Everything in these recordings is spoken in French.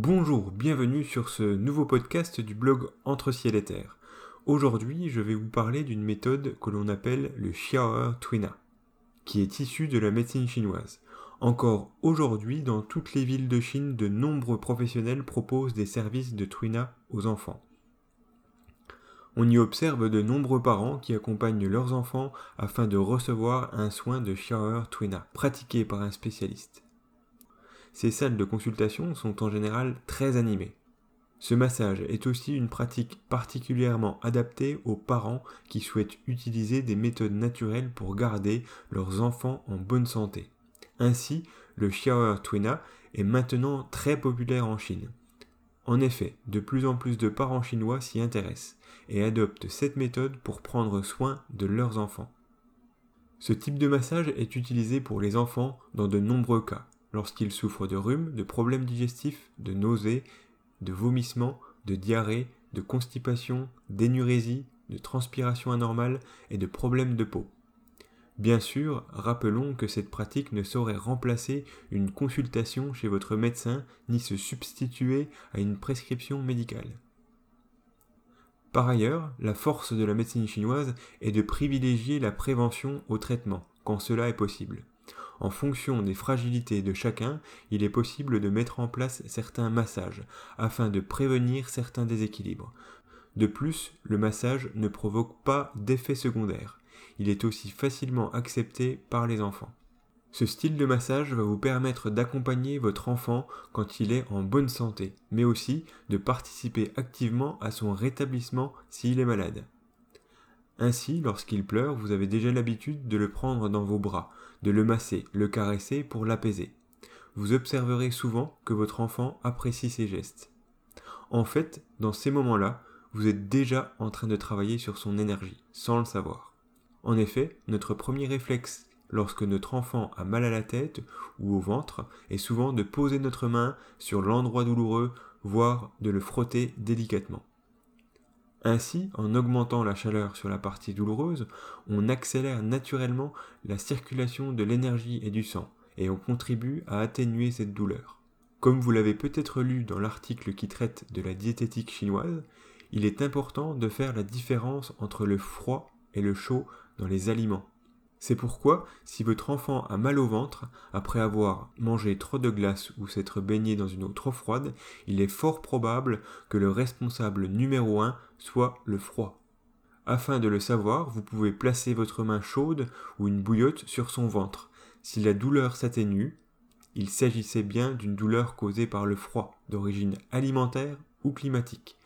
Bonjour, bienvenue sur ce nouveau podcast du blog Entre ciel et terre. Aujourd'hui, je vais vous parler d'une méthode que l'on appelle le Xiaoer Twina, qui est issue de la médecine chinoise. Encore aujourd'hui, dans toutes les villes de Chine, de nombreux professionnels proposent des services de Twina aux enfants. On y observe de nombreux parents qui accompagnent leurs enfants afin de recevoir un soin de Xiaoer Twina, pratiqué par un spécialiste. Ces salles de consultation sont en général très animées. Ce massage est aussi une pratique particulièrement adaptée aux parents qui souhaitent utiliser des méthodes naturelles pour garder leurs enfants en bonne santé. Ainsi, le Xiaoer Twina est maintenant très populaire en Chine. En effet, de plus en plus de parents chinois s'y intéressent et adoptent cette méthode pour prendre soin de leurs enfants. Ce type de massage est utilisé pour les enfants dans de nombreux cas, lorsqu'ils souffrent de rhume, de problèmes digestifs, de nausées, de vomissements, de diarrhée, de constipation, d'énurésie, de transpiration anormale et de problèmes de peau. Bien sûr, rappelons que cette pratique ne saurait remplacer une consultation chez votre médecin ni se substituer à une prescription médicale. Par ailleurs, la force de la médecine chinoise est de privilégier la prévention au traitement, quand cela est possible. En fonction des fragilités de chacun, il est possible de mettre en place certains massages afin de prévenir certains déséquilibres. De plus, le massage ne provoque pas d'effets secondaires. Il est aussi facilement accepté par les enfants. Ce style de massage va vous permettre d'accompagner votre enfant quand il est en bonne santé, mais aussi de participer activement à son rétablissement s'il est malade. Ainsi, lorsqu'il pleure, vous avez déjà l'habitude de le prendre dans vos bras, de le masser, le caresser pour l'apaiser. Vous observerez souvent que votre enfant apprécie ces gestes. En fait, dans ces moments-là, vous êtes déjà en train de travailler sur son énergie, sans le savoir. En effet, notre premier réflexe lorsque notre enfant a mal à la tête ou au ventre est souvent de poser notre main sur l'endroit douloureux, voire de le frotter délicatement. Ainsi, en augmentant la chaleur sur la partie douloureuse, on accélère naturellement la circulation de l'énergie et du sang, et on contribue à atténuer cette douleur. Comme vous l'avez peut-être lu dans l'article qui traite de la diététique chinoise, il est important de faire la différence entre le froid et le chaud dans les aliments. C'est pourquoi, si votre enfant a mal au ventre, après avoir mangé trop de glace ou s'être baigné dans une eau trop froide, il est fort probable que le responsable numéro un soit le froid. Afin de le savoir, vous pouvez placer votre main chaude ou une bouillotte sur son ventre. Si la douleur s'atténue, il s'agissait bien d'une douleur causée par le froid, d'origine alimentaire ou climatique.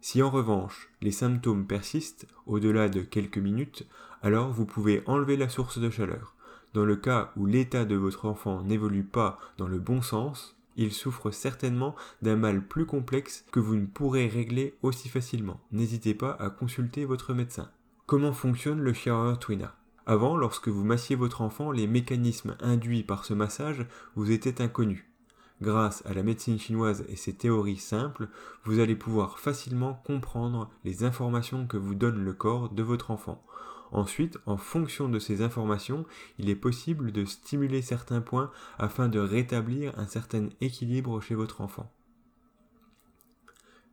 Si en revanche les symptômes persistent au-delà de quelques minutes, alors vous pouvez enlever la source de chaleur. Dans le cas où l'état de votre enfant n'évolue pas dans le bon sens, il souffre certainement d'un mal plus complexe que vous ne pourrez régler aussi facilement. N'hésitez pas à consulter votre médecin. Comment fonctionne le Xiaoer Twina? Avant, lorsque vous massiez votre enfant, les mécanismes induits par ce massage vous étaient inconnus. Grâce à la médecine chinoise et ses théories simples, vous allez pouvoir facilement comprendre les informations que vous donne le corps de votre enfant. Ensuite, en fonction de ces informations, il est possible de stimuler certains points afin de rétablir un certain équilibre chez votre enfant.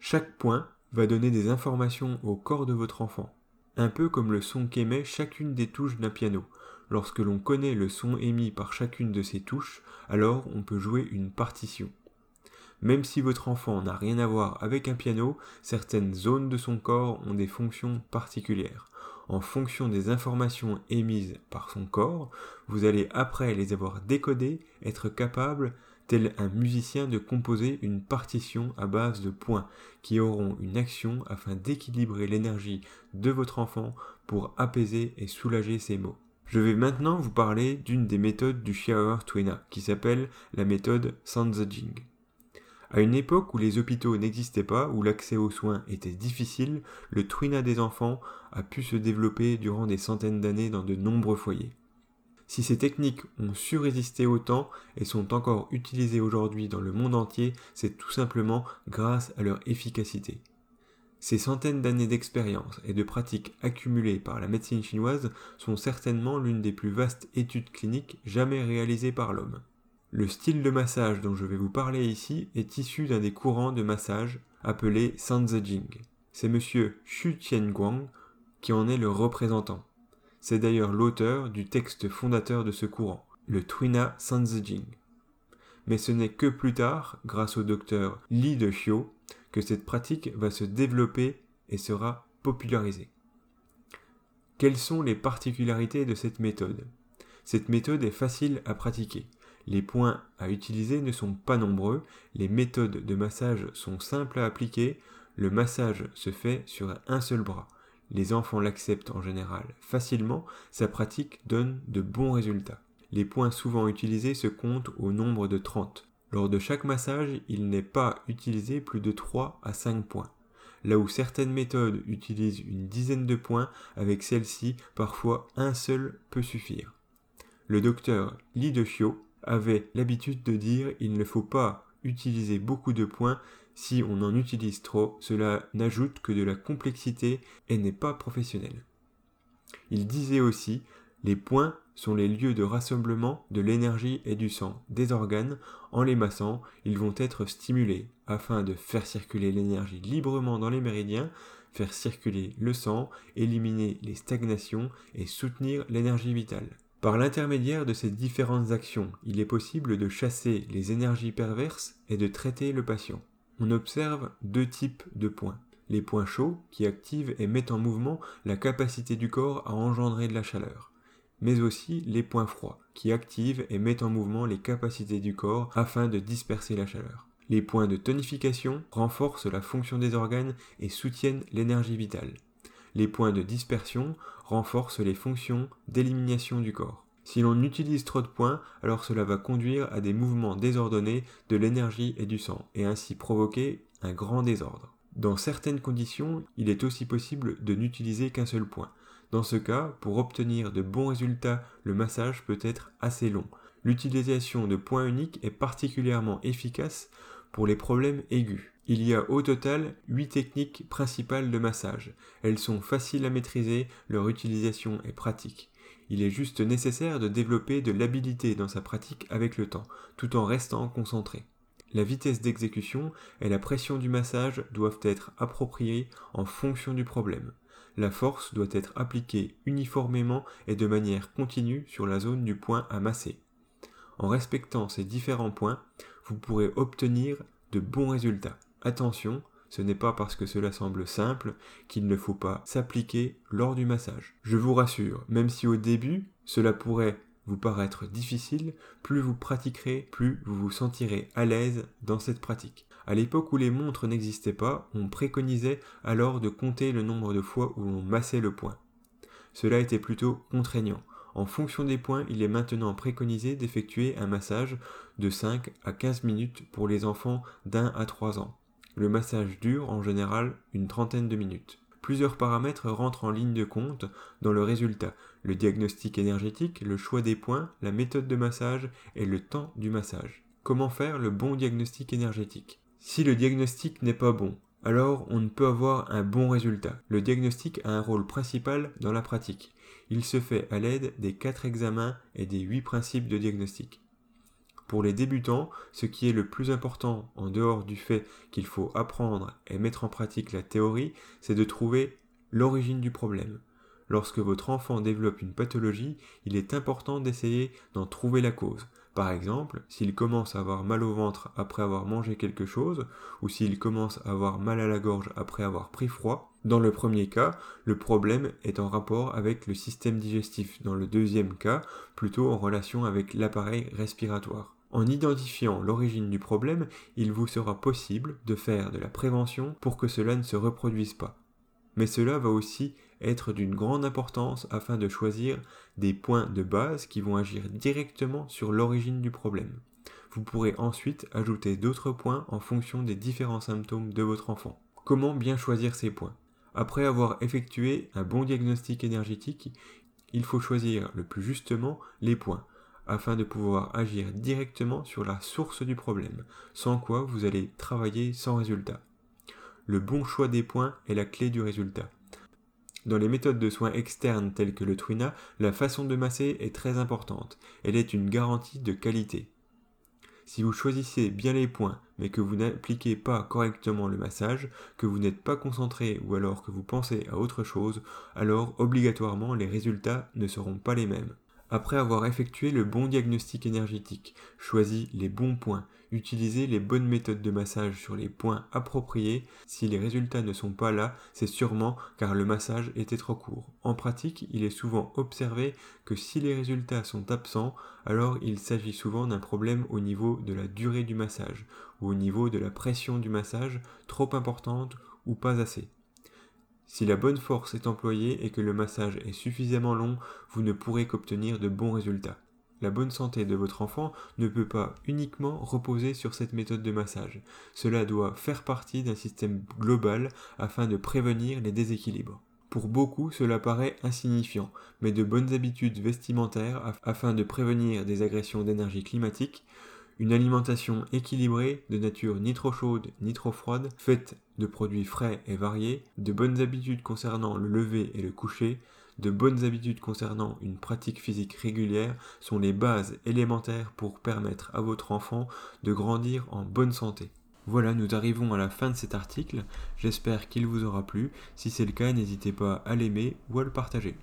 Chaque point va donner des informations au corps de votre enfant, un peu comme le son qu'émet chacune des touches d'un piano. Lorsque l'on connaît le son émis par chacune de ces touches, alors on peut jouer une partition. Même si votre enfant n'a rien à voir avec un piano, certaines zones de son corps ont des fonctions particulières en fonction des informations émises par son corps, vous allez après les avoir décodées être capable, tel un musicien, de composer une partition à base de points qui auront une action afin d'équilibrer l'énergie de votre enfant pour apaiser et soulager ses maux. Je vais maintenant vous parler d'une des méthodes du Xiaoer Twina qui s'appelle la méthode Sanzajing. À une époque où les hôpitaux n'existaient pas, où l'accès aux soins était difficile, le twina des enfants a pu se développer durant des centaines d'années dans de nombreux foyers. Si ces techniques ont su résister au temps et sont encore utilisées aujourd'hui dans le monde entier, c'est tout simplement grâce à leur efficacité. Ces centaines d'années d'expérience et de pratiques accumulées par la médecine chinoise sont certainement l'une des plus vastes études cliniques jamais réalisées par l'homme. Le style de massage dont je vais vous parler ici est issu d'un des courants de massage appelé Sanzejing. C'est monsieur Xu Tianguang qui en est le représentant. C'est d'ailleurs l'auteur du texte fondateur de ce courant, le Twina Sanzejing. Mais ce n'est que plus tard, grâce au docteur Li de Xiu, que cette pratique va se développer et sera popularisée. Quelles sont les particularités de cette méthode? Cette méthode est facile à pratiquer. Les points à utiliser ne sont pas nombreux, les méthodes de massage sont simples à appliquer, le massage se fait sur un seul bras. Les enfants l'acceptent en général facilement, sa pratique donne de bons résultats. Les points souvent utilisés se comptent au nombre de 30. Lors de chaque massage, il n'est pas utilisé plus de 3 à 5 points. Là où certaines méthodes utilisent une dizaine de points, avec celle-ci, parfois un seul peut suffire. Le docteur Li de avait l'habitude de dire il ne faut pas utiliser beaucoup de points si on en utilise trop, cela n'ajoute que de la complexité et n'est pas professionnel. Il disait aussi les points sont les lieux de rassemblement de l'énergie et du sang des organes. En les massant, ils vont être stimulés afin de faire circuler l'énergie librement dans les méridiens, faire circuler le sang, éliminer les stagnations et soutenir l'énergie vitale. Par l'intermédiaire de ces différentes actions, il est possible de chasser les énergies perverses et de traiter le patient. On observe deux types de points. Les points chauds qui activent et mettent en mouvement la capacité du corps à engendrer de la chaleur, mais aussi les points froids qui activent et mettent en mouvement les capacités du corps afin de disperser la chaleur. Les points de tonification renforcent la fonction des organes et soutiennent l'énergie vitale les points de dispersion renforcent les fonctions d'élimination du corps. Si l'on utilise trop de points, alors cela va conduire à des mouvements désordonnés de l'énergie et du sang, et ainsi provoquer un grand désordre. Dans certaines conditions, il est aussi possible de n'utiliser qu'un seul point. Dans ce cas, pour obtenir de bons résultats, le massage peut être assez long. L'utilisation de points uniques est particulièrement efficace pour les problèmes aigus. Il y a au total 8 techniques principales de massage. Elles sont faciles à maîtriser, leur utilisation est pratique. Il est juste nécessaire de développer de l'habilité dans sa pratique avec le temps, tout en restant concentré. La vitesse d'exécution et la pression du massage doivent être appropriées en fonction du problème. La force doit être appliquée uniformément et de manière continue sur la zone du point à masser. En respectant ces différents points, vous pourrez obtenir de bons résultats. Attention, ce n'est pas parce que cela semble simple qu'il ne faut pas s'appliquer lors du massage. Je vous rassure, même si au début cela pourrait vous paraître difficile, plus vous pratiquerez, plus vous vous sentirez à l'aise dans cette pratique. À l'époque où les montres n'existaient pas, on préconisait alors de compter le nombre de fois où on massait le point. Cela était plutôt contraignant. En fonction des points, il est maintenant préconisé d'effectuer un massage de 5 à 15 minutes pour les enfants d'un à 3 ans. Le massage dure en général une trentaine de minutes. Plusieurs paramètres rentrent en ligne de compte dans le résultat. Le diagnostic énergétique, le choix des points, la méthode de massage et le temps du massage. Comment faire le bon diagnostic énergétique? Si le diagnostic n'est pas bon, alors on ne peut avoir un bon résultat. Le diagnostic a un rôle principal dans la pratique. Il se fait à l'aide des quatre examens et des huit principes de diagnostic. Pour les débutants, ce qui est le plus important en dehors du fait qu'il faut apprendre et mettre en pratique la théorie, c'est de trouver l'origine du problème. Lorsque votre enfant développe une pathologie, il est important d'essayer d'en trouver la cause. Par exemple, s'il commence à avoir mal au ventre après avoir mangé quelque chose, ou s'il commence à avoir mal à la gorge après avoir pris froid, dans le premier cas, le problème est en rapport avec le système digestif. Dans le deuxième cas, plutôt en relation avec l'appareil respiratoire. En identifiant l'origine du problème, il vous sera possible de faire de la prévention pour que cela ne se reproduise pas. Mais cela va aussi être d'une grande importance afin de choisir des points de base qui vont agir directement sur l'origine du problème. Vous pourrez ensuite ajouter d'autres points en fonction des différents symptômes de votre enfant. Comment bien choisir ces points? Après avoir effectué un bon diagnostic énergétique, il faut choisir le plus justement les points afin de pouvoir agir directement sur la source du problème, sans quoi vous allez travailler sans résultat. Le bon choix des points est la clé du résultat. Dans les méthodes de soins externes telles que le Twina, la façon de masser est très importante. Elle est une garantie de qualité. Si vous choisissez bien les points, mais que vous n'appliquez pas correctement le massage, que vous n'êtes pas concentré ou alors que vous pensez à autre chose, alors obligatoirement les résultats ne seront pas les mêmes. Après avoir effectué le bon diagnostic énergétique, choisi les bons points, utilisé les bonnes méthodes de massage sur les points appropriés, si les résultats ne sont pas là, c'est sûrement car le massage était trop court. En pratique, il est souvent observé que si les résultats sont absents, alors il s'agit souvent d'un problème au niveau de la durée du massage, ou au niveau de la pression du massage, trop importante ou pas assez. Si la bonne force est employée et que le massage est suffisamment long, vous ne pourrez qu'obtenir de bons résultats. La bonne santé de votre enfant ne peut pas uniquement reposer sur cette méthode de massage. Cela doit faire partie d'un système global afin de prévenir les déséquilibres. Pour beaucoup, cela paraît insignifiant, mais de bonnes habitudes vestimentaires afin de prévenir des agressions d'énergie climatique, une alimentation équilibrée, de nature ni trop chaude ni trop froide, faite de produits frais et variés, de bonnes habitudes concernant le lever et le coucher, de bonnes habitudes concernant une pratique physique régulière sont les bases élémentaires pour permettre à votre enfant de grandir en bonne santé. Voilà, nous arrivons à la fin de cet article. J'espère qu'il vous aura plu. Si c'est le cas, n'hésitez pas à l'aimer ou à le partager.